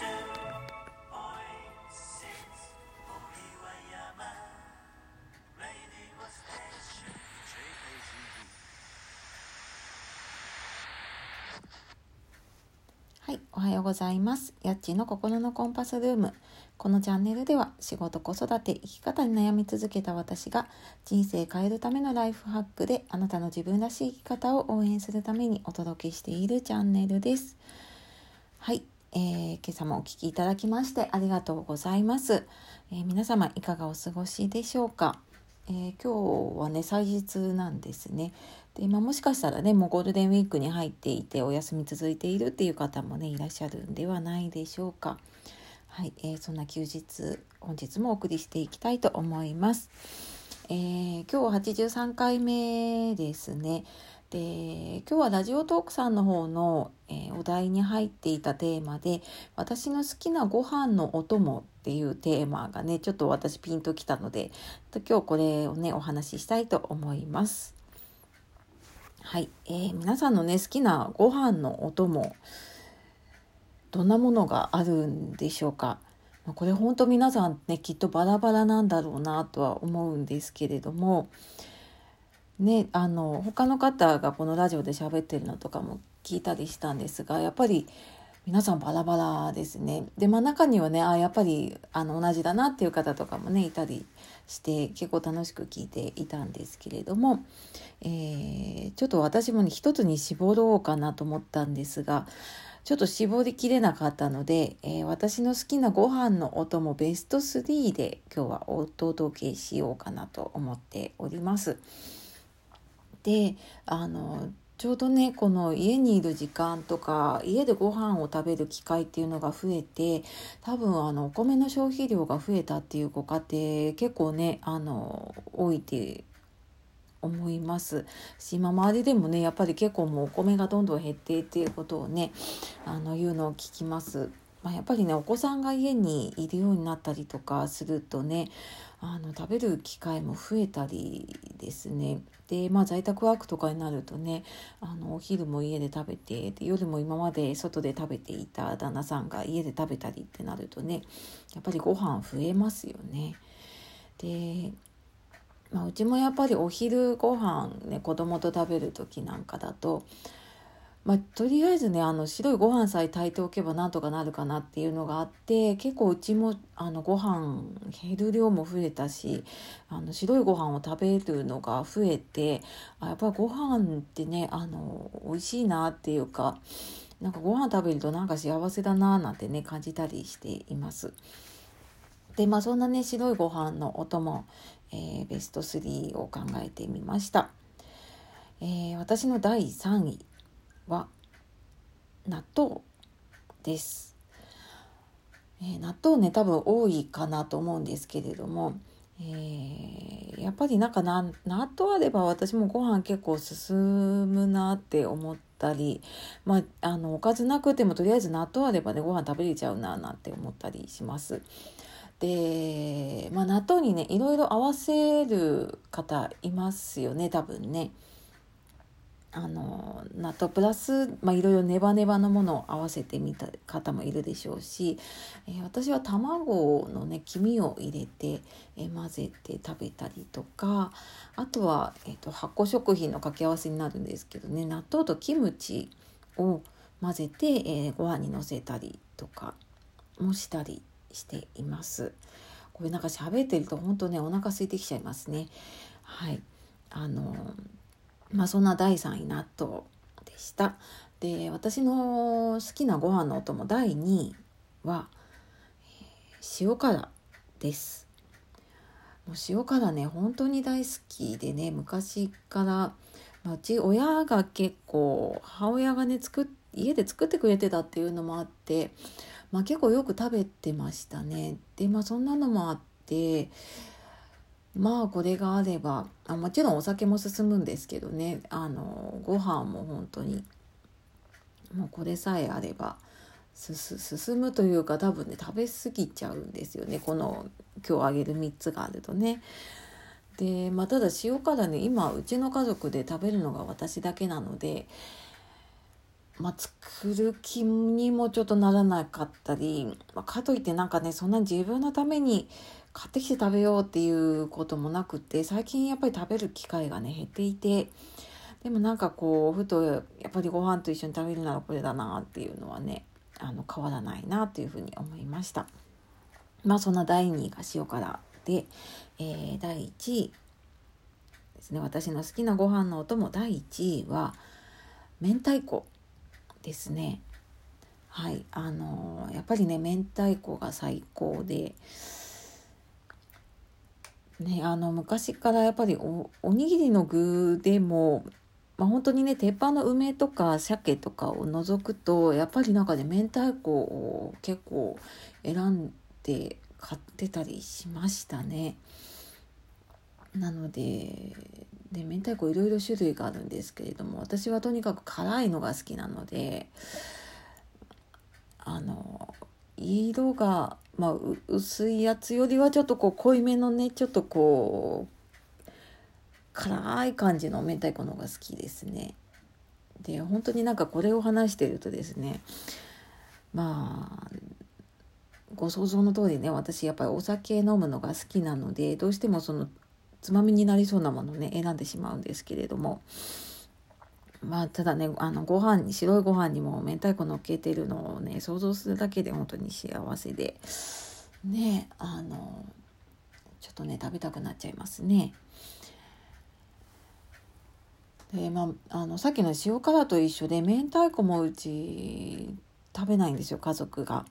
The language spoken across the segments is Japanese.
はい、おはようございます。やっちの心のコンパスルーム。このチャンネルでは仕事、子育て、生き方に悩み続けた私が人生変えるためのライフハックであなたの自分らしい生き方を応援するためにお届けしているチャンネルです。はい、えー、今朝もお聴きいただきましてありがとうございます。えー、皆様いかがお過ごしでしょうか？えー、今日はね祭日なんですね。で今もしかしたらねもうゴールデンウィークに入っていてお休み続いているっていう方もねいらっしゃるんではないでしょうか。はい、えー、そんな休日本日もお送りしていきたいと思います。えー、今日83回目ですね。で今日はラジオトークさんの方の、えー、お題に入っていたテーマで「私の好きなご飯のお供」っていうテーマがねちょっと私ピンときたので今日これをねお話ししたいと思います。はい、えー、皆さんのね好きなご飯のお供どんなものがあるんでしょうか？これ本当皆さんねきっとバラバラなんだろうなとは思うんですけれどもねあの他の方がこのラジオで喋ってるのとかも聞いたりしたんですがやっぱり皆さんバラバラですね。で、まあ中にはね、あやっぱりあの同じだなっていう方とかもね、いたりして結構楽しく聞いていたんですけれども、えー、ちょっと私もね、一つに絞ろうかなと思ったんですが、ちょっと絞りきれなかったので、えー、私の好きなご飯のお供ベスト3で今日はお届けしようかなと思っております。であのちょうどねこの家にいる時間とか家でご飯を食べる機会っていうのが増えて多分あのお米の消費量が増えたっていうご家庭結構ねあの多いって思いますし今周りでもねやっぱり結構もうお米がどんどん減ってっていうことをねあの言うのを聞きます。まあ、やっぱりねお子さんが家にいるようになったりとかするとねあの食べる機会も増えたりですねでまあ在宅ワークとかになるとねあのお昼も家で食べてで夜も今まで外で食べていた旦那さんが家で食べたりってなるとねやっぱりご飯増えますよね。でまあ、うちもやっぱりお昼ご飯ね子供と食べる時なんかだとまあ、とりあえずねあの白いご飯さえ炊いておけばなんとかなるかなっていうのがあって結構うちもあのご飯減る量も増えたしあの白いご飯を食べるのが増えてあやっぱご飯ってねあの美味しいなっていうかなんかご飯食べるとなんか幸せだななんてね感じたりしています。でまあそんなね白いご飯のお供、えー、ベスト3を考えてみました。えー、私の第3位納豆です。えー、納豆ね多分多いかなと思うんですけれども、えー、やっぱりなんか納豆あれば私もご飯結構進むなって思ったり、まあ、あのおかずなくてもとりあえず納豆あればねご飯食べれちゃうななんて思ったりします。で、まあ、納豆にねいろいろ合わせる方いますよね多分ね。あの納豆プラス、まあ、いろいろネバネバのものを合わせてみた方もいるでしょうし、えー、私は卵のね黄身を入れて、えー、混ぜて食べたりとかあとは、えーと、発酵食品の掛け合わせになるんですけどね納豆とキムチを混ぜて、えー、ご飯にのせたりとかもしたりしています。これなんか喋ってると本当ねお腹空いてきちゃいますね。はいあのまあそんな第3位納豆でした。で私の好きなご飯のお供第2位は、塩辛です。もう塩辛ね本当に大好きでね昔から、まあ、うち親が結構母親がね作家で作ってくれてたっていうのもあって、まあ、結構よく食べてましたね。でまあそんなのもあってまあこれがあればあもちろんお酒も進むんですけどねあのご飯も本当にもうこれさえあれば進むというか多分ね食べ過ぎちゃうんですよねこの今日あげる3つがあるとね。でまあただ塩辛ね今うちの家族で食べるのが私だけなのでまあ、作る気にもちょっとならなかったり、まあ、かといってなんかねそんな自分のために買ってきて食べようっていうこともなくて最近やっぱり食べる機会がね減っていてでもなんかこうふとやっぱりご飯と一緒に食べるならこれだなっていうのはねあの変わらないなというふうに思いました。まあそんな第2位が塩辛で、えー、第1位ですね。私の好きなご飯のお供第1位は明太子ですね。はい。あのー、やっぱりね明太子が最高でねあの昔からやっぱりおおにぎりの具でもまあ、本当にね鉄板の梅とか鮭とかを除くとやっぱりなんかね明太子を結構選んで買ってたりしましたね。なのでで明太子いろいろ種類があるんですけれども私はとにかく辛いのが好きなのであの色が、まあ、薄いやつよりはちょっとこう濃いめのねちょっとこう辛い感じの明太子の方が好きですね。で本当になんかこれを話してるとですねまあご想像の通りね私やっぱりお酒飲むのが好きなのでどうしてもそのつまみになりそうなものね選んでしまうんですけれどもまあただねあのご飯に白いご飯にも明太子のっけてるのをね想像するだけで本当に幸せでねあのちょっとね食べたくなっちゃいますね。でまあ、あのさっきの塩辛と一緒で明太子もうち食べないんですよ家族が。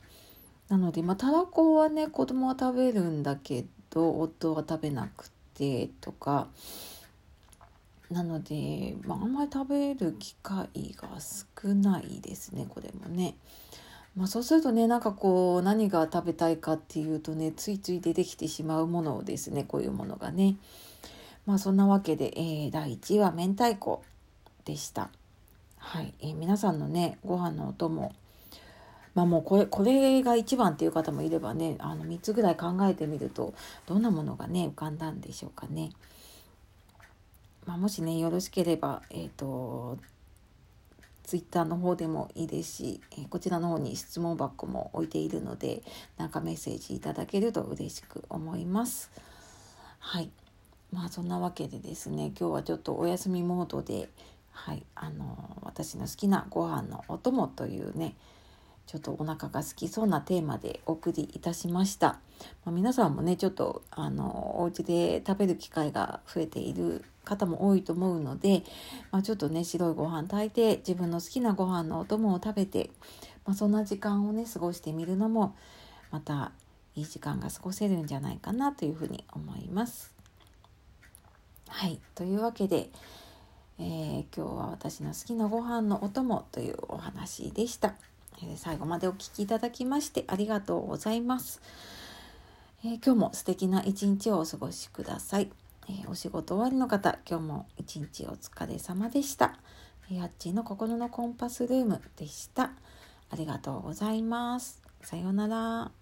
なので、まあ、たらこはね子供は食べるんだけど夫は食べなくてとかなので、まあ、あんまり食べる機会が少ないですねこれもね。まあ、そうするとねなんかこう何が食べたいかっていうとねついつい出てきてしまうものですねこういうものがね。まあそんなわけで、えー、第1位は明太子でした。はい、えー、皆さんのねご飯のお供まあもうこれこれが一番っていう方もいればねあの3つぐらい考えてみるとどんなものがね浮かんだんでしょうかね。まあ、もしねよろしければ、えーと、ツイッターの方でもいいですし、え、こちらの方に質問箱も置いているのでなんかメッセージいただけると嬉しく思います。はいまあそんなわけでですね今日はちょっとお休みモードで、はいあの私の好きなご飯のお供というねちょっとお腹が空きそうなテーマでお送りいたしました。まあ、皆さんもねちょっとあのお家で食べる機会が増えている方も多いと思うので、まあ、ちょっとね白いご飯炊いて自分の好きなご飯のお供を食べて、まあ、そんな時間をね過ごしてみるのもまたいい時間が過ごせるんじゃないかなというふうに思います。はいというわけで、えー、今日は私の好きなご飯のお供というお話でした。え最後までお聴きいただきましてありがとうございます。えー、今日も素敵な一日をお過ごしください。えー、お仕事終わりの方、今日も一日お疲れ様でした。やっちの心のコンパスルームでした。ありがとうございます。さようなら。